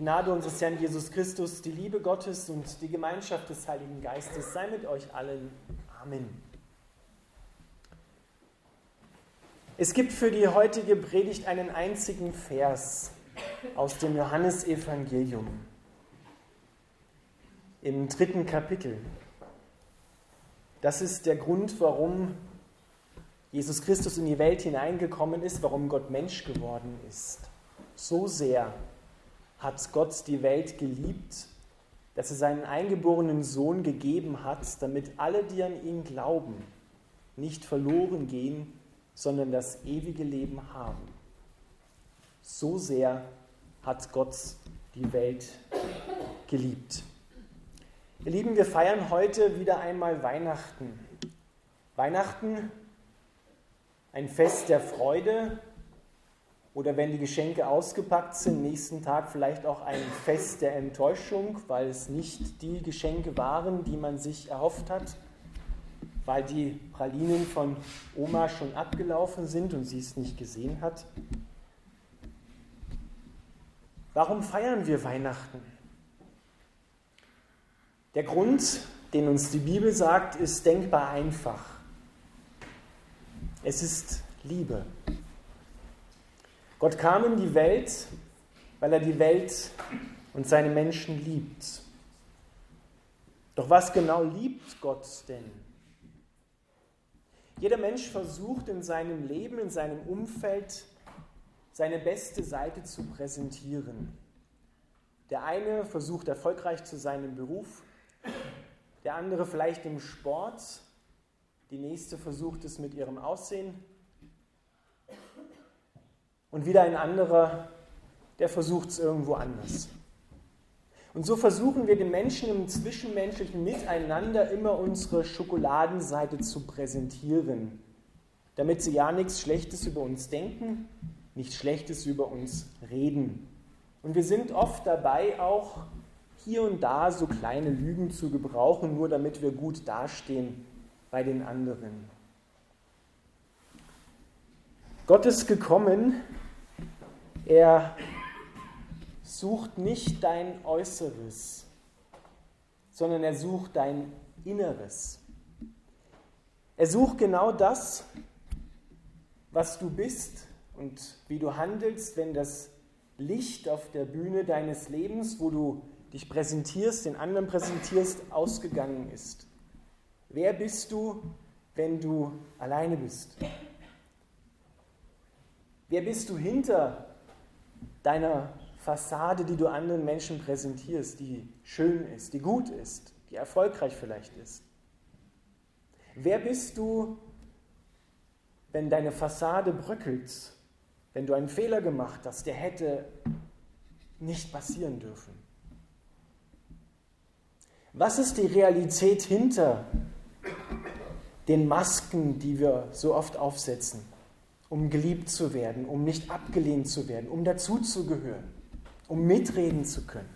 Gnade unseres Herrn Jesus Christus, die Liebe Gottes und die Gemeinschaft des Heiligen Geistes sei mit euch allen. Amen. Es gibt für die heutige Predigt einen einzigen Vers aus dem Johannesevangelium im dritten Kapitel. Das ist der Grund, warum Jesus Christus in die Welt hineingekommen ist, warum Gott Mensch geworden ist. So sehr hat Gott die Welt geliebt, dass er seinen eingeborenen Sohn gegeben hat, damit alle, die an ihn glauben, nicht verloren gehen, sondern das ewige Leben haben. So sehr hat Gott die Welt geliebt. Ihr Lieben, wir feiern heute wieder einmal Weihnachten. Weihnachten, ein Fest der Freude, oder wenn die Geschenke ausgepackt sind, nächsten Tag vielleicht auch ein Fest der Enttäuschung, weil es nicht die Geschenke waren, die man sich erhofft hat, weil die Pralinen von Oma schon abgelaufen sind und sie es nicht gesehen hat. Warum feiern wir Weihnachten? Der Grund, den uns die Bibel sagt, ist denkbar einfach. Es ist Liebe. Gott kam in die Welt, weil er die Welt und seine Menschen liebt. Doch was genau liebt Gott denn? Jeder Mensch versucht in seinem Leben, in seinem Umfeld, seine beste Seite zu präsentieren. Der eine versucht erfolgreich zu sein im Beruf, der andere vielleicht im Sport, die nächste versucht es mit ihrem Aussehen, und wieder ein anderer, der versucht es irgendwo anders. Und so versuchen wir den Menschen im zwischenmenschlichen Miteinander immer unsere Schokoladenseite zu präsentieren, damit sie ja nichts Schlechtes über uns denken, nichts Schlechtes über uns reden. Und wir sind oft dabei, auch hier und da so kleine Lügen zu gebrauchen, nur damit wir gut dastehen bei den anderen. Gott ist gekommen, er sucht nicht dein Äußeres, sondern er sucht dein Inneres. Er sucht genau das, was du bist und wie du handelst, wenn das Licht auf der Bühne deines Lebens, wo du dich präsentierst, den anderen präsentierst, ausgegangen ist. Wer bist du, wenn du alleine bist? Wer bist du hinter deiner Fassade, die du anderen Menschen präsentierst, die schön ist, die gut ist, die erfolgreich vielleicht ist? Wer bist du, wenn deine Fassade bröckelt, wenn du einen Fehler gemacht hast, der hätte nicht passieren dürfen? Was ist die Realität hinter den Masken, die wir so oft aufsetzen? Um geliebt zu werden, um nicht abgelehnt zu werden, um dazuzugehören, um mitreden zu können.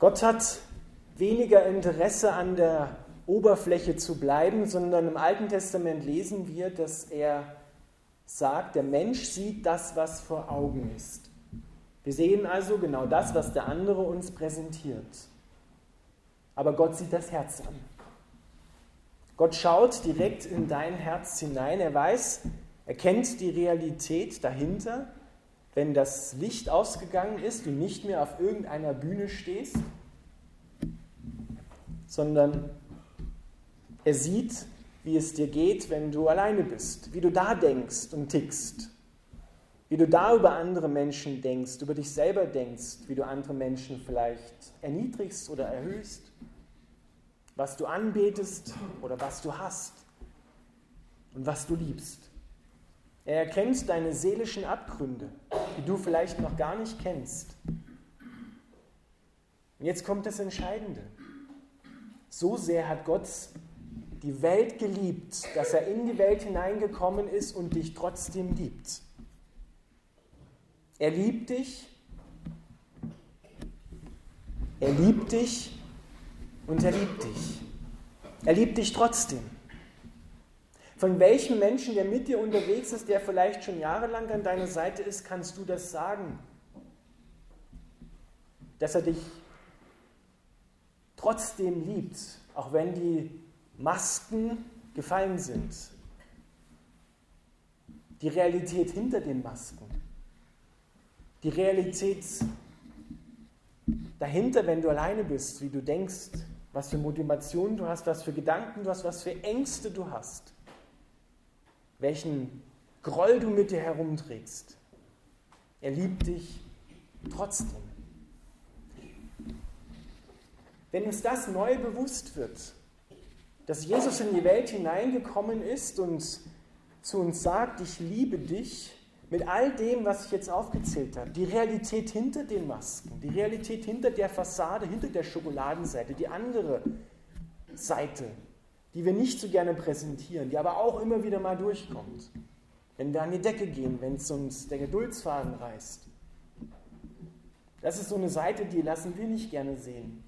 Gott hat weniger Interesse an der Oberfläche zu bleiben, sondern im Alten Testament lesen wir, dass er sagt, der Mensch sieht das, was vor Augen ist. Wir sehen also genau das, was der andere uns präsentiert. Aber Gott sieht das Herz an. Gott schaut direkt in dein Herz hinein. Er weiß, er kennt die Realität dahinter. Wenn das Licht ausgegangen ist, du nicht mehr auf irgendeiner Bühne stehst, sondern er sieht, wie es dir geht, wenn du alleine bist, wie du da denkst und tickst, wie du da über andere Menschen denkst, über dich selber denkst, wie du andere Menschen vielleicht erniedrigst oder erhöhst was du anbetest oder was du hast und was du liebst. Er erkennt deine seelischen Abgründe, die du vielleicht noch gar nicht kennst. Und jetzt kommt das Entscheidende. So sehr hat Gott die Welt geliebt, dass er in die Welt hineingekommen ist und dich trotzdem liebt. Er liebt dich. Er liebt dich und er liebt dich. Er liebt dich trotzdem. Von welchem Menschen, der mit dir unterwegs ist, der vielleicht schon jahrelang an deiner Seite ist, kannst du das sagen? Dass er dich trotzdem liebt, auch wenn die Masken gefallen sind. Die Realität hinter den Masken. Die Realität dahinter, wenn du alleine bist, wie du denkst, was für Motivationen du hast, was für Gedanken du hast, was für Ängste du hast, welchen Groll du mit dir herumträgst. Er liebt dich trotzdem. Wenn uns das neu bewusst wird, dass Jesus in die Welt hineingekommen ist und zu uns sagt, ich liebe dich, mit all dem, was ich jetzt aufgezählt habe, die Realität hinter den Masken, die Realität hinter der Fassade, hinter der Schokoladenseite, die andere Seite, die wir nicht so gerne präsentieren, die aber auch immer wieder mal durchkommt. Wenn wir an die Decke gehen, wenn es uns der Geduldsfaden reißt. Das ist so eine Seite, die lassen wir nicht gerne sehen.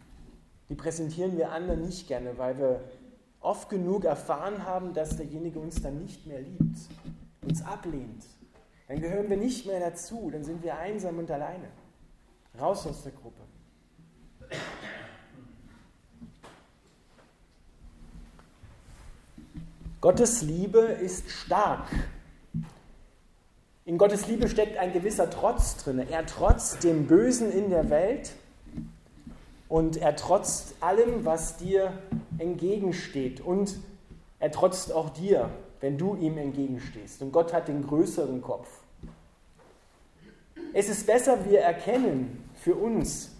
Die präsentieren wir anderen nicht gerne, weil wir oft genug erfahren haben, dass derjenige uns dann nicht mehr liebt, uns ablehnt, dann gehören wir nicht mehr dazu, dann sind wir einsam und alleine. Raus aus der Gruppe. Gottes Liebe ist stark. In Gottes Liebe steckt ein gewisser Trotz drin. Er trotzt dem Bösen in der Welt und er trotzt allem, was dir entgegensteht. Und er trotzt auch dir, wenn du ihm entgegenstehst. Und Gott hat den größeren Kopf. Es ist besser, wir erkennen für uns,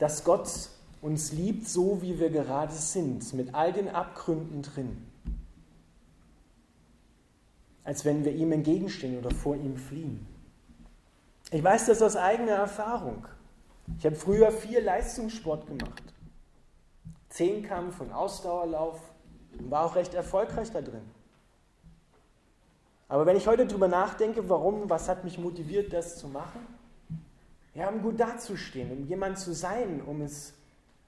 dass Gott uns liebt, so wie wir gerade sind, mit all den Abgründen drin, als wenn wir ihm entgegenstehen oder vor ihm fliehen. Ich weiß das aus eigener Erfahrung. Ich habe früher viel Leistungssport gemacht. Zehnkampf und Ausdauerlauf, und war auch recht erfolgreich da drin. Aber wenn ich heute darüber nachdenke, warum, was hat mich motiviert, das zu machen? Ja, um gut dazustehen, um jemand zu sein, um es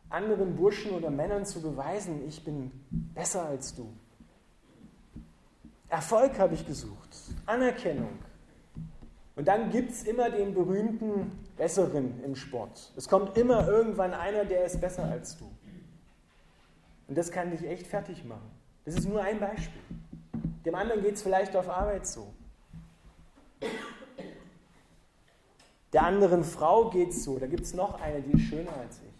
anderen Burschen oder Männern zu beweisen, ich bin besser als du. Erfolg habe ich gesucht, Anerkennung. Und dann gibt es immer den berühmten Besseren im Sport. Es kommt immer irgendwann einer, der ist besser als du. Und das kann dich echt fertig machen. Das ist nur ein Beispiel. Dem anderen geht es vielleicht auf Arbeit so. Der anderen Frau geht es so. Da gibt es noch eine, die ist schöner als ich.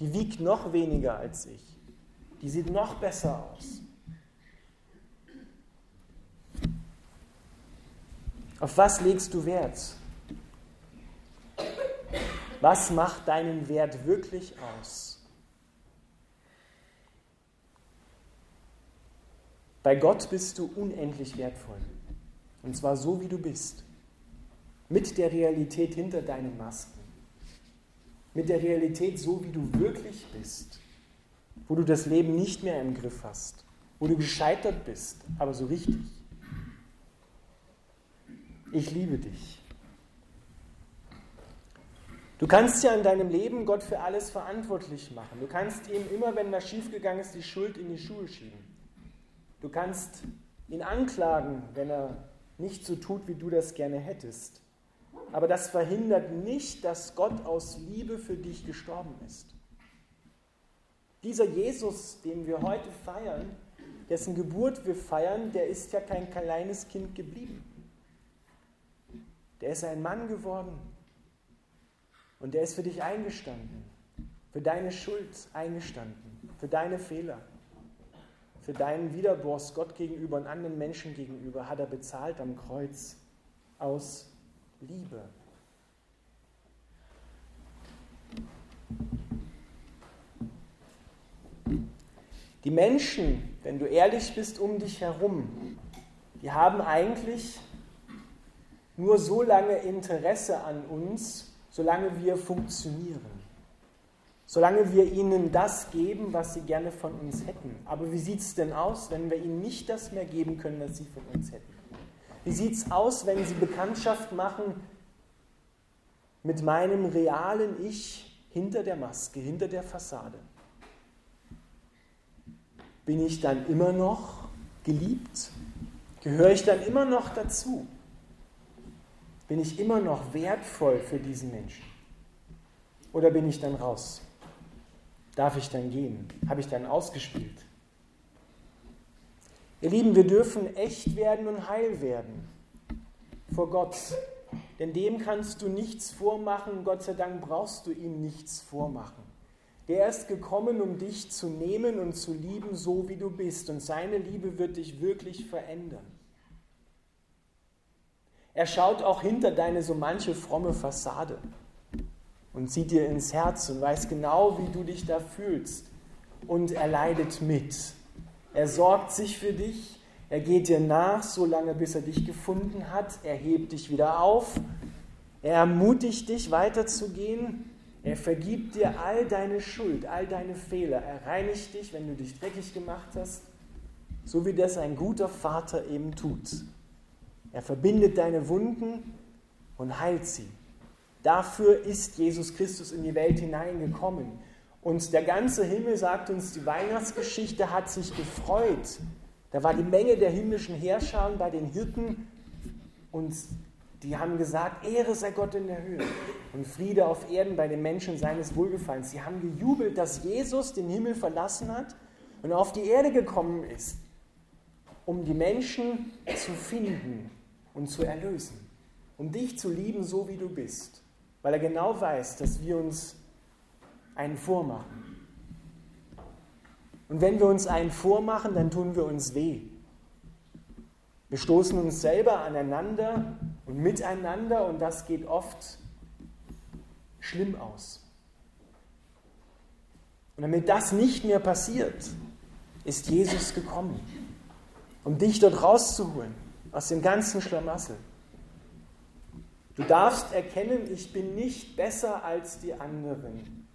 Die wiegt noch weniger als ich. Die sieht noch besser aus. Auf was legst du Wert? Was macht deinen Wert wirklich aus? Bei Gott bist du unendlich wertvoll. Und zwar so, wie du bist. Mit der Realität hinter deinen Masken. Mit der Realität so, wie du wirklich bist. Wo du das Leben nicht mehr im Griff hast. Wo du gescheitert bist, aber so richtig. Ich liebe dich. Du kannst ja in deinem Leben Gott für alles verantwortlich machen. Du kannst ihm immer, wenn was schiefgegangen ist, die Schuld in die Schuhe schieben. Du kannst ihn anklagen, wenn er nicht so tut, wie du das gerne hättest. Aber das verhindert nicht, dass Gott aus Liebe für dich gestorben ist. Dieser Jesus, den wir heute feiern, dessen Geburt wir feiern, der ist ja kein kleines Kind geblieben. Der ist ein Mann geworden. Und der ist für dich eingestanden, für deine Schuld eingestanden, für deine Fehler. Für deinen Widerborst Gott gegenüber und anderen Menschen gegenüber hat er bezahlt am Kreuz aus Liebe. Die Menschen, wenn du ehrlich bist, um dich herum, die haben eigentlich nur so lange Interesse an uns, solange wir funktionieren solange wir ihnen das geben, was sie gerne von uns hätten. Aber wie sieht es denn aus, wenn wir ihnen nicht das mehr geben können, was sie von uns hätten? Wie sieht es aus, wenn sie Bekanntschaft machen mit meinem realen Ich hinter der Maske, hinter der Fassade? bin ich dann immer noch geliebt? Gehöre ich dann immer noch dazu? Bin ich immer noch wertvoll für diesen Menschen? Oder bin ich dann raus? Darf ich dann gehen? Habe ich dann ausgespielt? Ihr Lieben, wir dürfen echt werden und heil werden vor Gott. Denn dem kannst du nichts vormachen. Gott sei Dank brauchst du ihm nichts vormachen. Der ist gekommen, um dich zu nehmen und zu lieben, so wie du bist. Und seine Liebe wird dich wirklich verändern. Er schaut auch hinter deine so manche fromme Fassade und sieht dir ins Herz und weiß genau, wie du dich da fühlst. Und er leidet mit. Er sorgt sich für dich. Er geht dir nach, solange bis er dich gefunden hat. Er hebt dich wieder auf. Er ermutigt dich weiterzugehen. Er vergibt dir all deine Schuld, all deine Fehler. Er reinigt dich, wenn du dich dreckig gemacht hast, so wie das ein guter Vater eben tut. Er verbindet deine Wunden und heilt sie. Dafür ist Jesus Christus in die Welt hineingekommen. Und der ganze Himmel, sagt uns die Weihnachtsgeschichte, hat sich gefreut. Da war die Menge der himmlischen Herrscher bei den Hirten und die haben gesagt, Ehre sei Gott in der Höhe und Friede auf Erden bei den Menschen seines Wohlgefallens. Sie haben gejubelt, dass Jesus den Himmel verlassen hat und auf die Erde gekommen ist, um die Menschen zu finden und zu erlösen, um dich zu lieben, so wie du bist, weil er genau weiß, dass wir uns einen vormachen. Und wenn wir uns einen vormachen, dann tun wir uns weh. Wir stoßen uns selber aneinander und miteinander und das geht oft schlimm aus. Und damit das nicht mehr passiert, ist Jesus gekommen, um dich dort rauszuholen, aus dem ganzen Schlamassel. Du darfst erkennen, ich bin nicht besser als die anderen.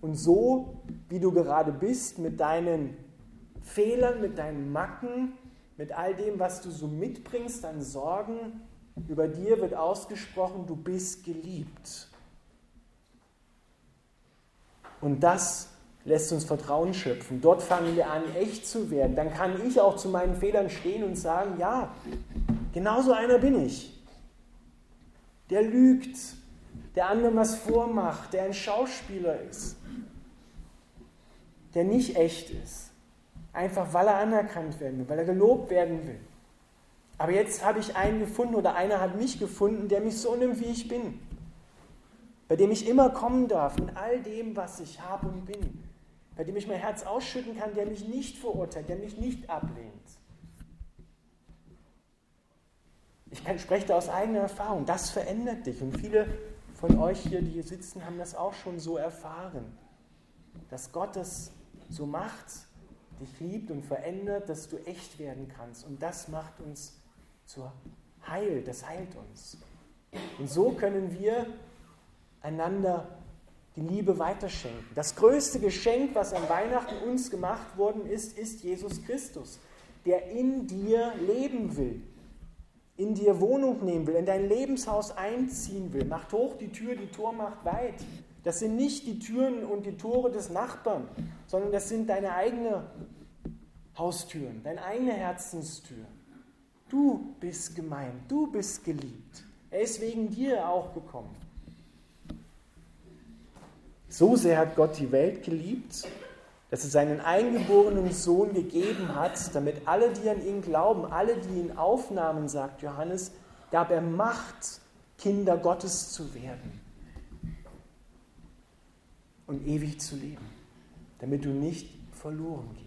Und so, wie du gerade bist, mit deinen Fehlern, mit deinen Macken, mit all dem, was du so mitbringst an Sorgen, über dir wird ausgesprochen, du bist geliebt. Und das lässt uns Vertrauen schöpfen. Dort fangen wir an, echt zu werden. Dann kann ich auch zu meinen Fehlern stehen und sagen, ja, genauso einer bin ich. Der lügt, der anderen was vormacht, der ein Schauspieler ist, der nicht echt ist. Einfach weil er anerkannt werden will, weil er gelobt werden will. Aber jetzt habe ich einen gefunden oder einer hat mich gefunden, der mich so nimmt, wie ich bin. Bei dem ich immer kommen darf mit all dem, was ich habe und bin. Bei dem ich mein Herz ausschütten kann, der mich nicht verurteilt, der mich nicht ablehnt. Ich spreche da aus eigener Erfahrung. Das verändert dich. Und viele von euch hier, die hier sitzen, haben das auch schon so erfahren. Dass Gott das so macht dich liebt und verändert, dass du echt werden kannst. Und das macht uns zur Heil, das heilt uns. Und so können wir einander die Liebe weiterschenken. Das größte Geschenk, was an Weihnachten uns gemacht worden ist, ist Jesus Christus, der in dir leben will, in dir Wohnung nehmen will, in dein Lebenshaus einziehen will. Macht hoch die Tür, die Tor macht weit. Das sind nicht die Türen und die Tore des Nachbarn, sondern das sind deine eigene Haustüren, deine eigene Herzenstür. Du bist gemeint, du bist geliebt. Er ist wegen dir auch gekommen. So sehr hat Gott die Welt geliebt, dass er seinen eingeborenen Sohn gegeben hat, damit alle, die an ihn glauben, alle, die ihn aufnahmen, sagt Johannes, gab er Macht, Kinder Gottes zu werden und ewig zu leben, damit du nicht verloren gehst.